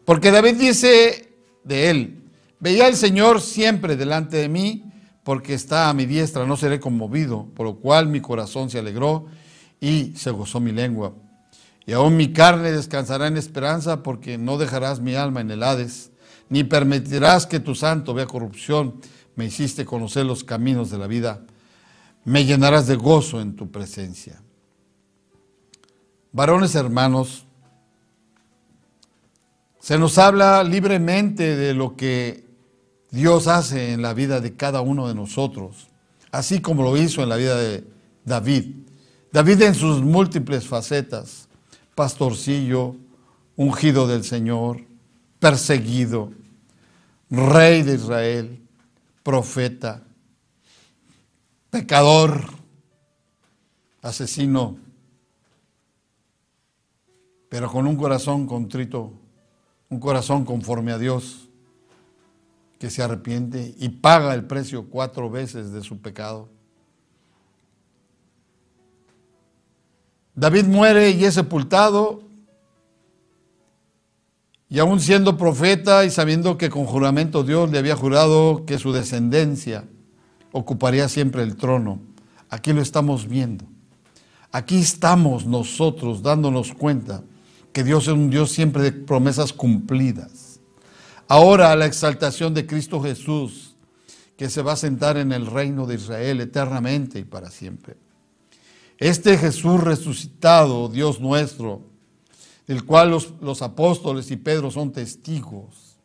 Porque David dice de él, veía al Señor siempre delante de mí, porque está a mi diestra, no seré conmovido, por lo cual mi corazón se alegró y se gozó mi lengua. Y aún mi carne descansará en esperanza porque no dejarás mi alma en el Hades, ni permitirás que tu santo vea corrupción. Me hiciste conocer los caminos de la vida. Me llenarás de gozo en tu presencia. Varones hermanos, se nos habla libremente de lo que Dios hace en la vida de cada uno de nosotros, así como lo hizo en la vida de David. David en sus múltiples facetas pastorcillo, ungido del Señor, perseguido, rey de Israel, profeta, pecador, asesino, pero con un corazón contrito, un corazón conforme a Dios, que se arrepiente y paga el precio cuatro veces de su pecado. David muere y es sepultado, y aún siendo profeta y sabiendo que con juramento Dios le había jurado que su descendencia ocuparía siempre el trono, aquí lo estamos viendo. Aquí estamos nosotros dándonos cuenta que Dios es un Dios siempre de promesas cumplidas. Ahora la exaltación de Cristo Jesús, que se va a sentar en el reino de Israel eternamente y para siempre. Este Jesús resucitado, Dios nuestro, del cual los, apóstoles y Pedro son testigos.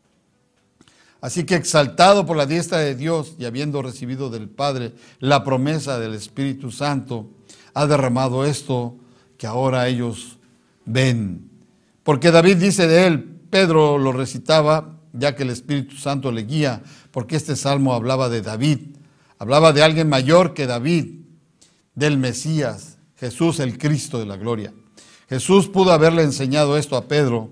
Así que exaltado por la diestra de Dios y habiendo recibido del Padre la promesa del Espíritu Santo, ha derramado esto que ahora ellos ven. Porque David dice de él, Pedro lo recitaba, ya que el Espíritu Santo le guía, porque este salmo hablaba de David, hablaba de alguien mayor que David, del Mesías, Jesús el Cristo de la gloria. Jesús pudo haberle enseñado esto a Pedro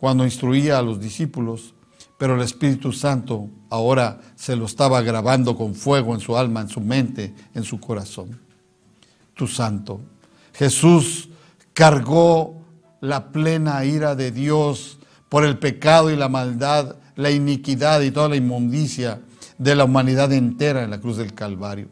cuando instruía a los discípulos, pero el Espíritu Santo ahora se lo estaba grabando con fuego en su alma, en su mente, en su corazón. Tu santo. Jesús cargó la plena ira de Dios por el pecado y la maldad, la iniquidad y toda la inmundicia de la humanidad entera en la cruz del Calvario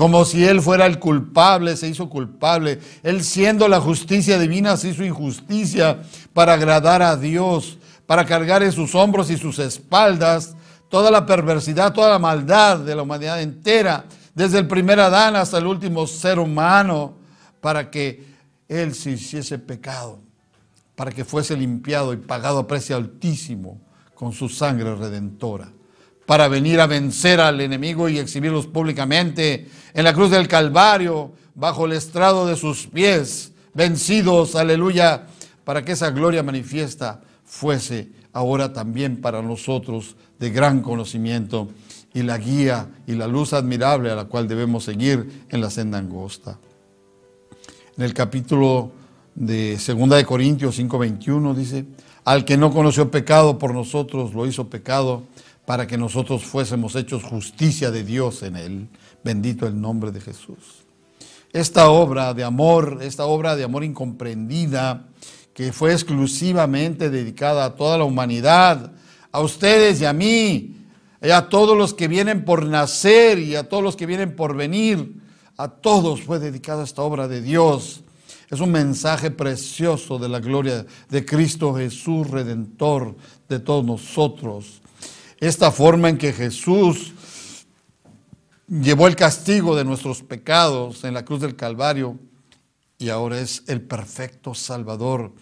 como si él fuera el culpable, se hizo culpable. Él siendo la justicia divina se hizo injusticia para agradar a Dios, para cargar en sus hombros y sus espaldas toda la perversidad, toda la maldad de la humanidad entera, desde el primer Adán hasta el último ser humano, para que él se hiciese pecado, para que fuese limpiado y pagado a precio altísimo con su sangre redentora para venir a vencer al enemigo y exhibirlos públicamente en la cruz del Calvario, bajo el estrado de sus pies, vencidos, aleluya, para que esa gloria manifiesta fuese ahora también para nosotros de gran conocimiento y la guía y la luz admirable a la cual debemos seguir en la senda angosta. En el capítulo de 2 de Corintios 5:21 dice, al que no conoció pecado por nosotros lo hizo pecado para que nosotros fuésemos hechos justicia de Dios en él. Bendito el nombre de Jesús. Esta obra de amor, esta obra de amor incomprendida, que fue exclusivamente dedicada a toda la humanidad, a ustedes y a mí, y a todos los que vienen por nacer y a todos los que vienen por venir, a todos fue dedicada esta obra de Dios. Es un mensaje precioso de la gloria de Cristo Jesús, redentor de todos nosotros. Esta forma en que Jesús llevó el castigo de nuestros pecados en la cruz del Calvario y ahora es el perfecto Salvador,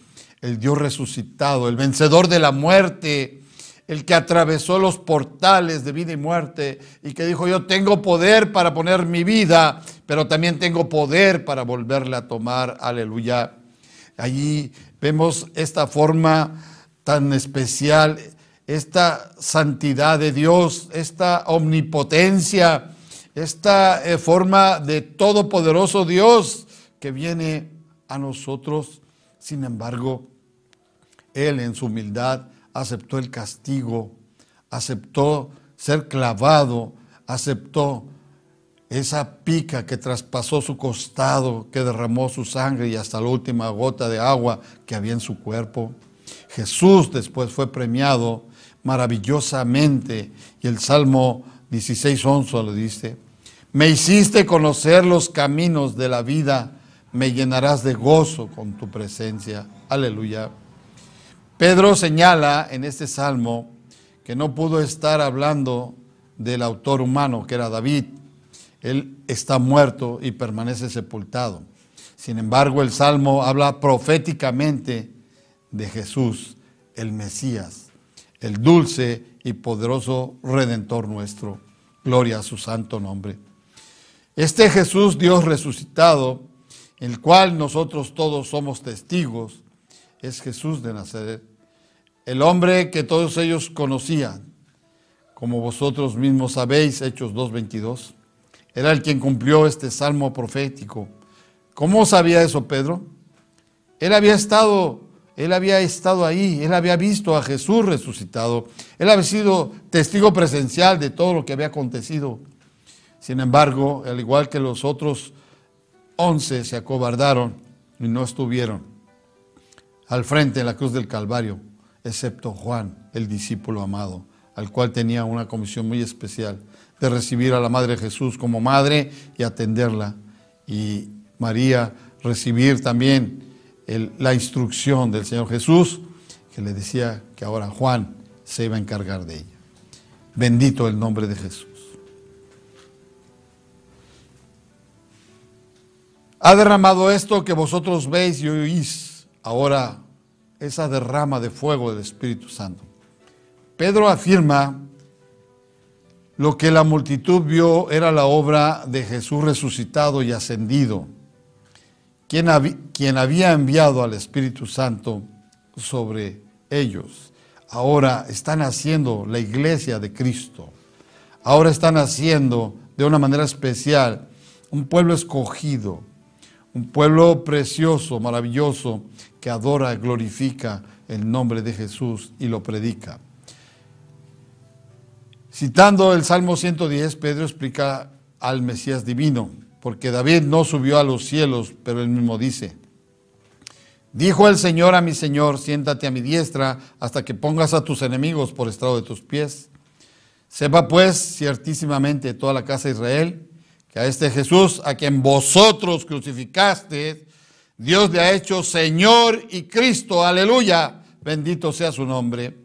el Dios resucitado, el vencedor de la muerte, el que atravesó los portales de vida y muerte y que dijo, yo tengo poder para poner mi vida, pero también tengo poder para volverla a tomar. Aleluya. Allí vemos esta forma tan especial, esta santidad de Dios, esta omnipotencia, esta eh, forma de todopoderoso Dios que viene a nosotros. Sin embargo, Él en su humildad aceptó el castigo, aceptó ser clavado, aceptó esa pica que traspasó su costado, que derramó su sangre y hasta la última gota de agua que había en su cuerpo. Jesús después fue premiado maravillosamente y el Salmo 16.11 lo dice, me hiciste conocer los caminos de la vida, me llenarás de gozo con tu presencia. Aleluya. Pedro señala en este salmo que no pudo estar hablando del autor humano, que era David. Él está muerto y permanece sepultado. Sin embargo, el salmo habla proféticamente de Jesús, el Mesías, el dulce y poderoso Redentor nuestro. Gloria a su santo nombre. Este Jesús, Dios resucitado, el cual nosotros todos somos testigos, es Jesús de Nazaret, el hombre que todos ellos conocían, como vosotros mismos sabéis, Hechos 2.22, era el quien cumplió este salmo profético. ¿Cómo sabía eso Pedro? Él había estado, él había estado ahí, él había visto a Jesús resucitado, él había sido testigo presencial de todo lo que había acontecido. Sin embargo, al igual que los otros once se acobardaron y no estuvieron al frente en la cruz del Calvario, excepto Juan, el discípulo amado, al cual tenía una comisión muy especial de recibir a la Madre Jesús como madre y atenderla. Y María recibir también la instrucción del Señor Jesús, que le decía que ahora Juan se iba a encargar de ella. Bendito el nombre de Jesús. Ha derramado esto que vosotros veis y oís ahora esa derrama de fuego del Espíritu Santo. Pedro afirma lo que la multitud vio era la obra de Jesús resucitado y ascendido, quien, quien había enviado al Espíritu Santo sobre ellos. Ahora están haciendo la iglesia de Cristo. Ahora están haciendo de una manera especial un pueblo escogido, un pueblo precioso, maravilloso, que adora, glorifica el nombre de Jesús y lo predica. Citando el Salmo 110, Pedro explica al Mesías divino, porque David no subió a los cielos, pero él mismo dice, dijo el Señor a mi Señor, siéntate a mi diestra hasta que pongas a tus enemigos por estrado de tus pies. Sepa pues ciertísimamente toda la casa de Israel que a este Jesús, a quien vosotros crucificaste, Dios le ha hecho Señor y Cristo, aleluya, bendito sea su nombre.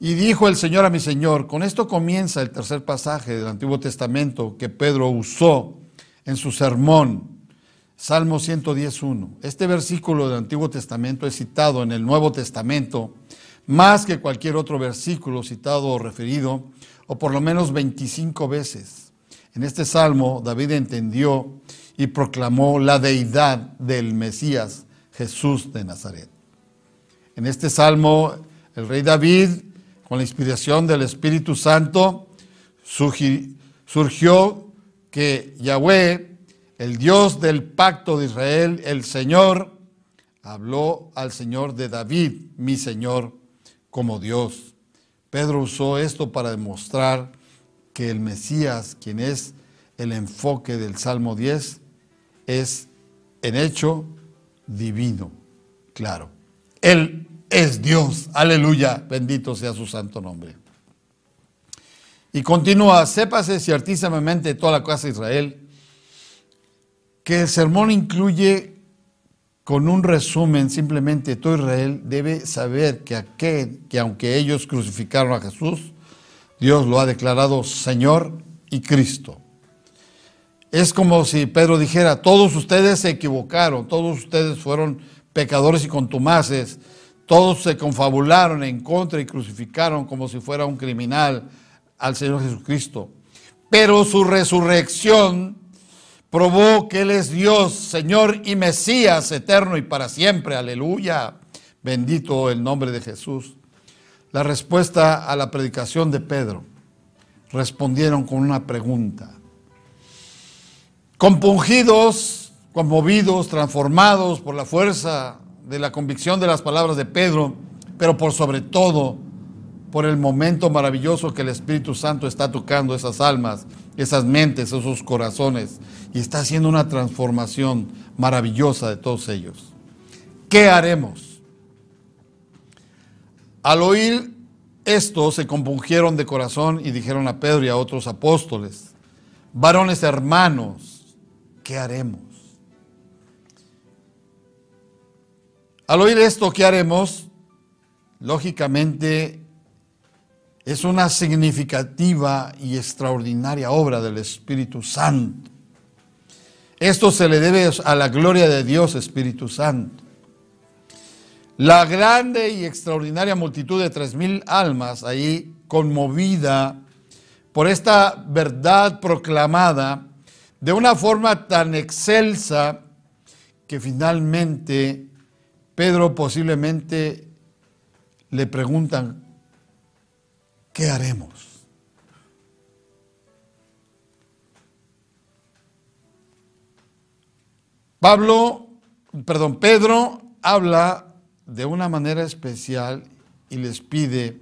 Y dijo el Señor a mi Señor, con esto comienza el tercer pasaje del Antiguo Testamento que Pedro usó en su sermón, Salmo 111. Este versículo del Antiguo Testamento es citado en el Nuevo Testamento más que cualquier otro versículo citado o referido, o por lo menos 25 veces. En este salmo David entendió y proclamó la deidad del Mesías, Jesús de Nazaret. En este salmo, el rey David, con la inspiración del Espíritu Santo, surgió que Yahweh, el Dios del pacto de Israel, el Señor, habló al Señor de David, mi Señor, como Dios. Pedro usó esto para demostrar que el Mesías, quien es el enfoque del Salmo 10, es en hecho divino, claro. Él es Dios, aleluya, bendito sea su santo nombre. Y continúa, sépase ciertísimamente toda la casa de Israel, que el sermón incluye con un resumen simplemente todo Israel debe saber que aquel que aunque ellos crucificaron a Jesús, Dios lo ha declarado Señor y Cristo. Es como si Pedro dijera, todos ustedes se equivocaron, todos ustedes fueron pecadores y contumaces, todos se confabularon en contra y crucificaron como si fuera un criminal al Señor Jesucristo. Pero su resurrección probó que Él es Dios, Señor y Mesías eterno y para siempre. Aleluya. Bendito el nombre de Jesús. La respuesta a la predicación de Pedro respondieron con una pregunta. Compungidos, conmovidos, transformados por la fuerza de la convicción de las palabras de Pedro, pero por sobre todo por el momento maravilloso que el Espíritu Santo está tocando esas almas, esas mentes, esos corazones, y está haciendo una transformación maravillosa de todos ellos. ¿Qué haremos? Al oír esto, se compungieron de corazón y dijeron a Pedro y a otros apóstoles, varones hermanos, ¿qué haremos? Al oír esto, ¿qué haremos? Lógicamente es una significativa y extraordinaria obra del Espíritu Santo. Esto se le debe a la gloria de Dios Espíritu Santo. La grande y extraordinaria multitud de tres mil almas ahí conmovida por esta verdad proclamada de una forma tan excelsa que finalmente Pedro posiblemente le preguntan, ¿qué haremos? Pablo, perdón, Pedro habla de una manera especial y les pide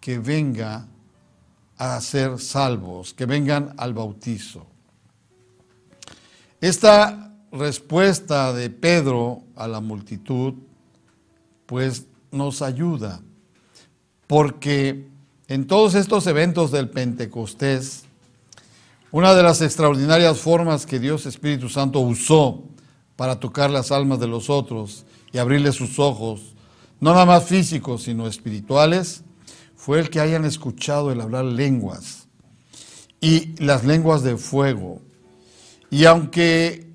que venga a ser salvos, que vengan al bautizo. Esta respuesta de Pedro a la multitud, pues nos ayuda, porque en todos estos eventos del Pentecostés, una de las extraordinarias formas que Dios Espíritu Santo usó para tocar las almas de los otros y abrirles sus ojos, no nada más físicos, sino espirituales, fue el que hayan escuchado el hablar lenguas y las lenguas de fuego. Y aunque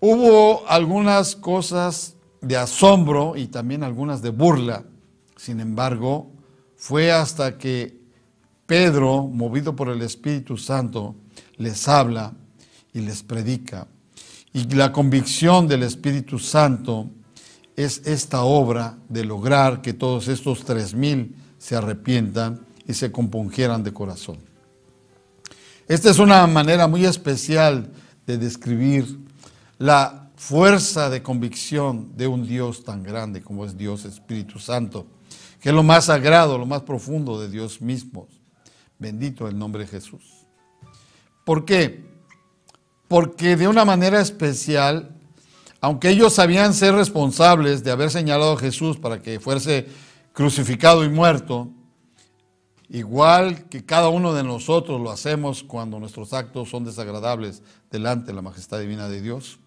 hubo algunas cosas de asombro y también algunas de burla, sin embargo, fue hasta que Pedro, movido por el Espíritu Santo, les habla y les predica. Y la convicción del Espíritu Santo es esta obra de lograr que todos estos tres mil se arrepientan y se compungieran de corazón. Esta es una manera muy especial de describir la fuerza de convicción de un Dios tan grande como es Dios Espíritu Santo que es lo más sagrado, lo más profundo de Dios mismo. Bendito el nombre de Jesús. ¿Por qué? Porque de una manera especial, aunque ellos sabían ser responsables de haber señalado a Jesús para que fuese crucificado y muerto, igual que cada uno de nosotros lo hacemos cuando nuestros actos son desagradables delante de la majestad divina de Dios,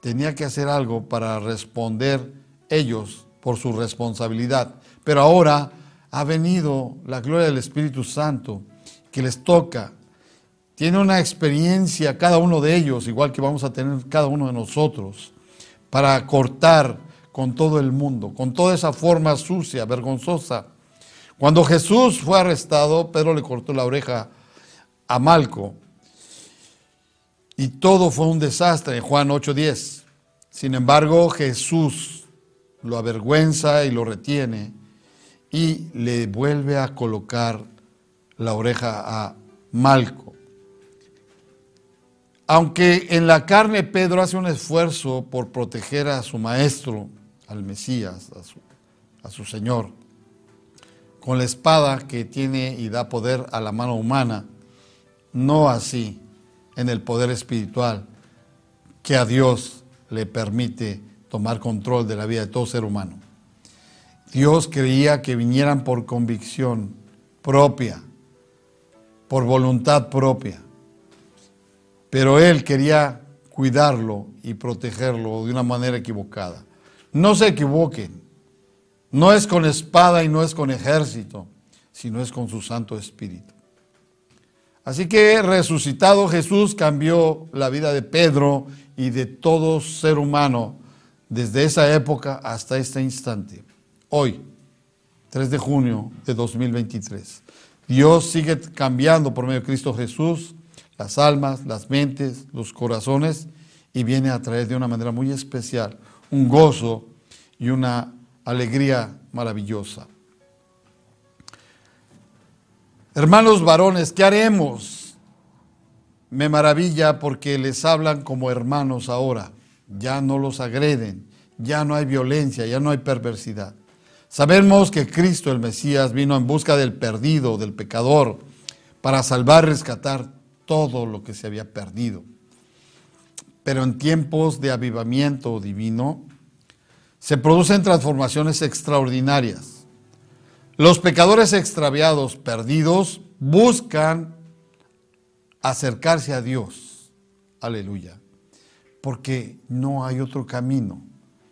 tenía que hacer algo para responder ellos por su responsabilidad. Pero ahora ha venido la gloria del Espíritu Santo que les toca. Tiene una experiencia cada uno de ellos, igual que vamos a tener cada uno de nosotros, para cortar con todo el mundo, con toda esa forma sucia, vergonzosa. Cuando Jesús fue arrestado, Pedro le cortó la oreja a Malco. Y todo fue un desastre en Juan 8:10. Sin embargo, Jesús lo avergüenza y lo retiene y le vuelve a colocar la oreja a Malco. Aunque en la carne Pedro hace un esfuerzo por proteger a su maestro, al Mesías, a su, Señor, con la espada que tiene y da poder a la mano humana, no así en el poder espiritual que a Dios le permite tomar control de la vida de todo ser humano. Dios creía que vinieran por convicción propia, por voluntad propia, pero Él quería cuidarlo y protegerlo de una manera equivocada. No se equivoquen, no es con espada y no es con ejército, sino es con su Santo Espíritu. Así que resucitado Jesús cambió la vida de Pedro y de todo ser humano desde esa época hasta este instante. Hoy, 3 de junio de 2023. Dios sigue cambiando por medio de Cristo Jesús las almas, las mentes, los corazones y viene a traer de una manera muy especial un gozo y una alegría maravillosa. Hermanos varones, ¿qué haremos? Me maravilla porque les hablan como hermanos ahora. Ya no los agreden, ya no hay violencia, ya no hay perversidad. Sabemos que Cristo el Mesías vino en busca del perdido, del pecador, para salvar rescatar todo lo que se había perdido. Pero en tiempos de avivamiento divino se producen transformaciones extraordinarias. Los pecadores extraviados, perdidos, buscan acercarse a Dios. Aleluya. Porque no hay otro camino.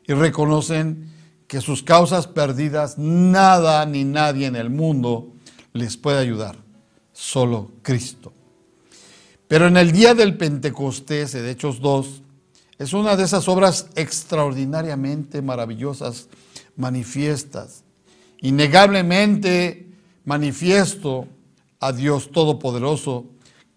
Y reconocen que sus causas perdidas, nada ni nadie en el mundo les puede ayudar, solo Cristo. Pero en el día del Pentecostés, de Hechos 2, es una de esas obras extraordinariamente maravillosas, manifiestas, innegablemente manifiesto a Dios Todopoderoso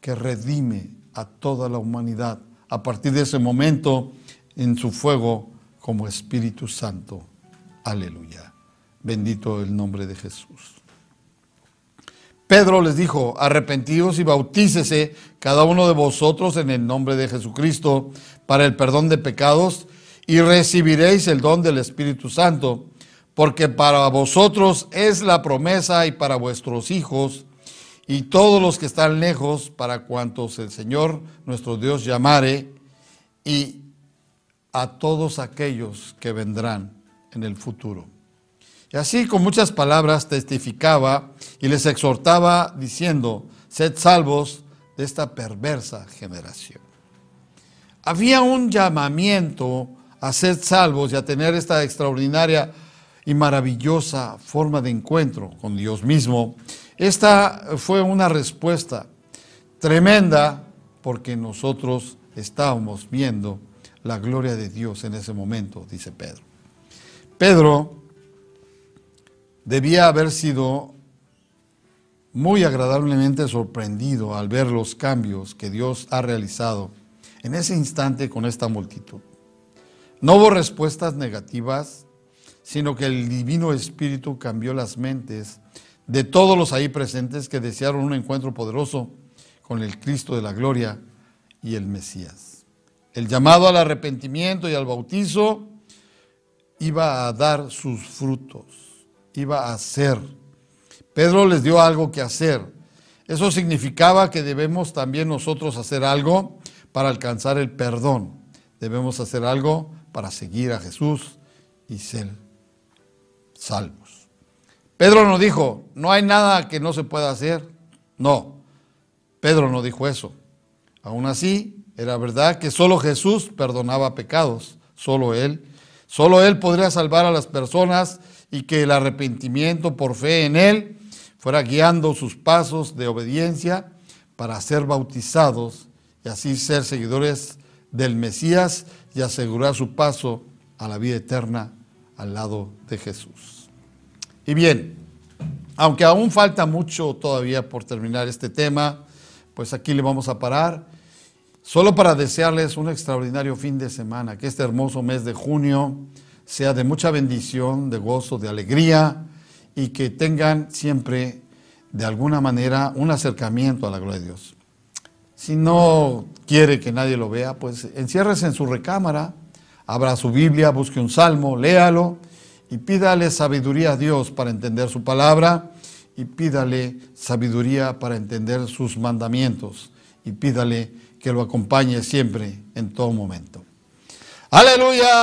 que redime a toda la humanidad a partir de ese momento en su fuego como Espíritu Santo. Aleluya. Bendito el nombre de Jesús. Pedro les dijo, arrepentidos y bautícese cada uno de vosotros en el nombre de Jesucristo para el perdón de pecados y recibiréis el don del Espíritu Santo, porque para vosotros es la promesa y para vuestros hijos y todos los que están lejos, para cuantos el Señor nuestro Dios llamare, y a todos aquellos que vendrán en el futuro. Y así con muchas palabras testificaba y les exhortaba diciendo, sed salvos de esta perversa generación. Había un llamamiento a ser salvos y a tener esta extraordinaria y maravillosa forma de encuentro con Dios mismo. Esta fue una respuesta tremenda porque nosotros estábamos viendo la gloria de Dios en ese momento, dice Pedro. Pedro debía haber sido muy agradablemente sorprendido al ver los cambios que Dios ha realizado en ese instante con esta multitud. No hubo respuestas negativas, sino que el Divino Espíritu cambió las mentes de todos los ahí presentes que desearon un encuentro poderoso con el Cristo de la gloria y el Mesías. El llamado al arrepentimiento y al bautizo iba a dar sus frutos, iba a hacer. Pedro les dio algo que hacer. Eso significaba que debemos también nosotros hacer algo para alcanzar el perdón. Debemos hacer algo para seguir a Jesús y ser salvos. Pedro no dijo, no hay nada que no se pueda hacer. No, Pedro no dijo eso. Aún así, era verdad que solo Jesús perdonaba pecados, solo Él Solo Él podría salvar a las personas y que el arrepentimiento por fe en Él fuera guiando sus pasos de obediencia para ser bautizados y así ser seguidores del Mesías y asegurar su paso a la vida eterna al lado de Jesús. Y bien, aunque aún falta mucho todavía por terminar este tema, pues aquí le vamos a parar Solo para desearles un extraordinario fin de semana, que este hermoso mes de junio sea de mucha bendición, de gozo, de alegría y que tengan siempre de alguna manera un acercamiento a la gloria de Dios. Si no quiere que nadie lo vea, pues enciérrese en su recámara, abra su Biblia, busque un salmo, léalo y pídale sabiduría a Dios para entender su palabra y pídale sabiduría para entender sus mandamientos y pídale que lo acompañe siempre, en todo momento. Aleluya.